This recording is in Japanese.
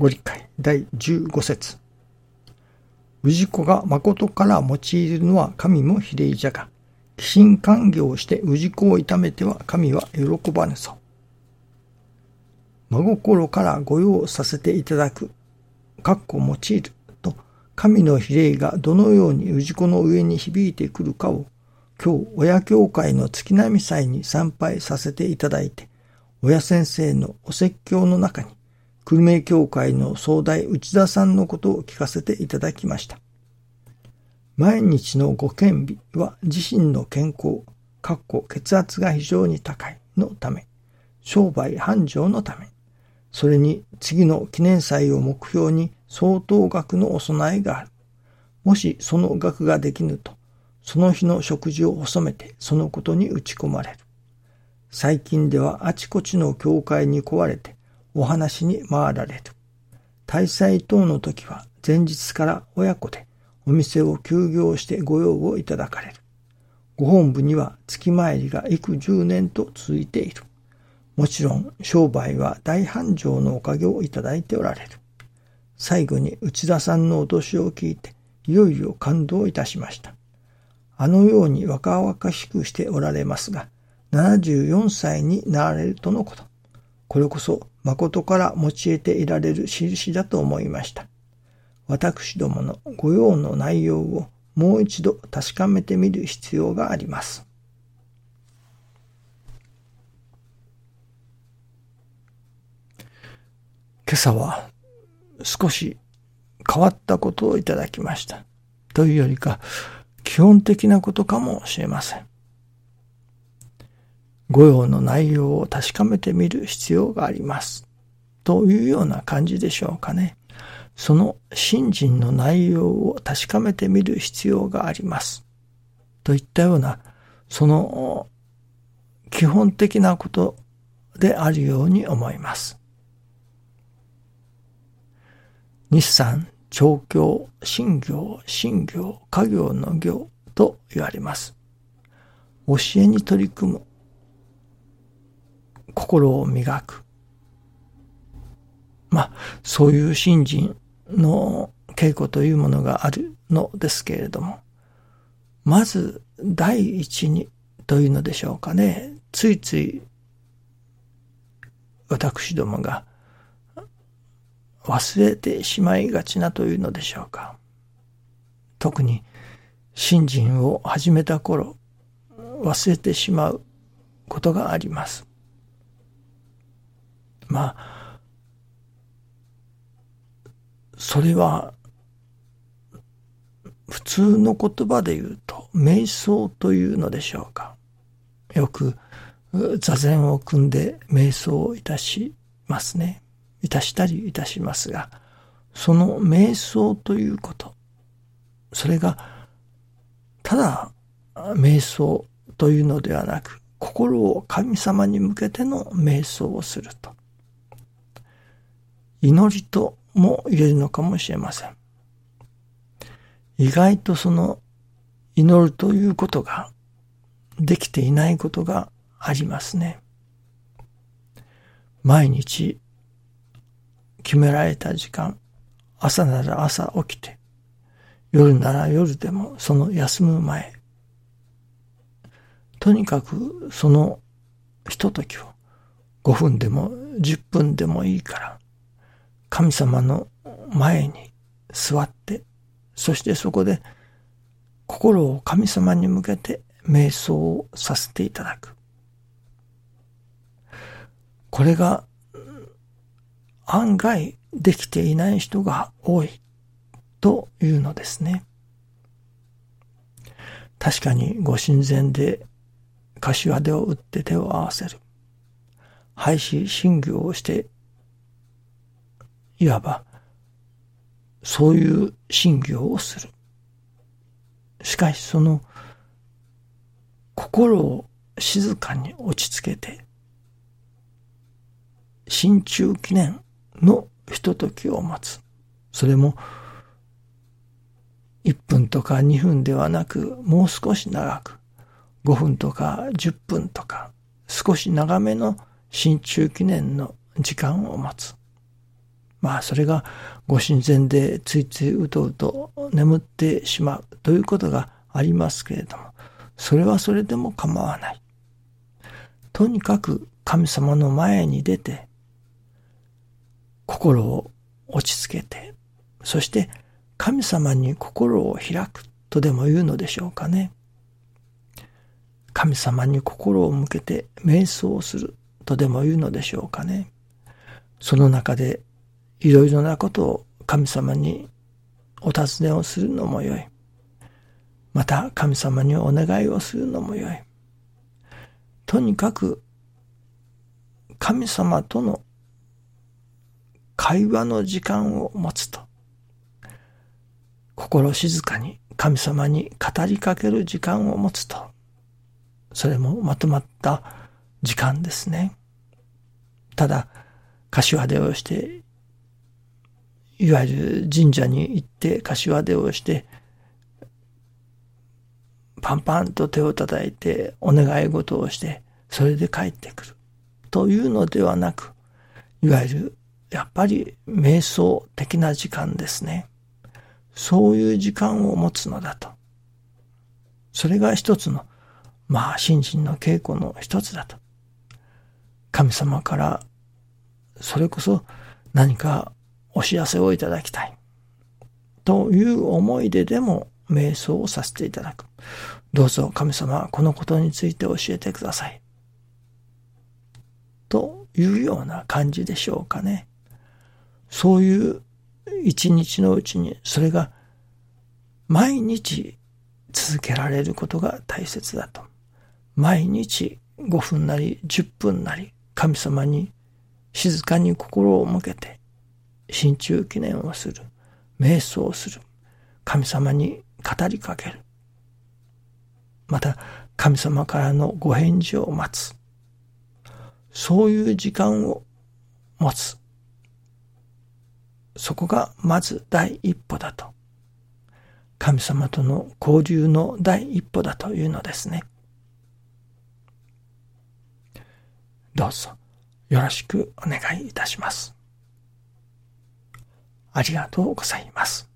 ご理解第15節氏子が誠から用いるのは神も比例じゃが、寄進歓迎をして氏子を痛めては神は喜ばぬぞ。真心から御用させていただく、かっこ用いると、神の比例がどのように氏子の上に響いてくるかを、今日親教会の月並祭に参拝させていただいて、親先生のお説教の中に、久留米教会の総大内田さんのことを聞かせていただきました。毎日のご健美は自身の健康、かっこ血圧が非常に高いのため、商売繁盛のため、それに次の記念祭を目標に相当額のお供えがある。もしその額ができぬと、その日の食事を細めてそのことに打ち込まれる。最近ではあちこちの教会に壊れてお話に回られる。大祭等の時は前日から親子でお店を休業して御用をいただかれる。ご本部には月参りが幾十年と続いている。もちろん商売は大繁盛のおかげをいただいておられる。最後に内田さんのお年を聞いていよいよ感動いたしました。あのように若々しくしておられますが、74歳になられるとのこと。これこそ誠から用いていられる印だと思いました。私どもの御用の内容をもう一度確かめてみる必要があります。今朝は少し変わったことをいただきました。というよりか、基本的なことかもしれません。御用の内容を確かめてみる必要があります。というような感じでしょうかね。その信心の内容を確かめてみる必要があります。といったような、その基本的なことであるように思います。日産、調教、新業、新業、家業の業と言われます。教えに取り組む心を磨く。まあ、そういう信心の稽古というものがあるのですけれども、まず第一にというのでしょうかね。ついつい私どもが忘れてしまいがちなというのでしょうか。特に信心を始めた頃、忘れてしまうことがあります。まあ、それは、普通の言葉で言うと、瞑想というのでしょうか。よく、座禅を組んで瞑想をいたしますね。いたしたりいたしますが、その瞑想ということ、それが、ただ、瞑想というのではなく、心を神様に向けての瞑想をすると。祈りとも言えるのかもしれません。意外とその祈るということができていないことがありますね。毎日決められた時間、朝なら朝起きて、夜なら夜でもその休む前、とにかくそのひとときを5分でも10分でもいいから神様の前に座って、そしてそこで心を神様に向けて瞑想をさせていただく。これが案外できていない人が多いというのですね。確かにご神前で柏手を打って手を合わせる。廃止信行をしていわば、そういう信行をする。しかしその心を静かに落ち着けて、心中記念のひとときを待つ。それも、1分とか2分ではなく、もう少し長く、5分とか10分とか、少し長めの心中記念の時間を待つ。まあそれがご神前でついついうとうと眠ってしまうということがありますけれども、それはそれでも構わない。とにかく神様の前に出て、心を落ち着けて、そして神様に心を開くとでも言うのでしょうかね。神様に心を向けて瞑想するとでも言うのでしょうかね。その中でいろいろなことを神様にお尋ねをするのもよい。また神様にお願いをするのもよい。とにかく神様との会話の時間を持つと、心静かに神様に語りかける時間を持つと、それもまとまった時間ですね。ただ、柏手をして、いわゆる神社に行って柏手をして、パンパンと手を叩いてお願い事をして、それで帰ってくる。というのではなく、いわゆる、やっぱり瞑想的な時間ですね。そういう時間を持つのだと。それが一つの、まあ、信心の稽古の一つだと。神様から、それこそ何かお知らせをいただきたい。という思いででも瞑想をさせていただく。どうぞ神様、このことについて教えてください。というような感じでしょうかね。そういう一日のうちにそれが毎日続けられることが大切だと。毎日5分なり10分なり神様に静かに心を向けて心中記念をする。瞑想をする。神様に語りかける。また神様からのご返事を待つ。そういう時間を持つ。そこがまず第一歩だと。神様との交流の第一歩だというのですね。どうぞよろしくお願いいたします。ありがとうございます。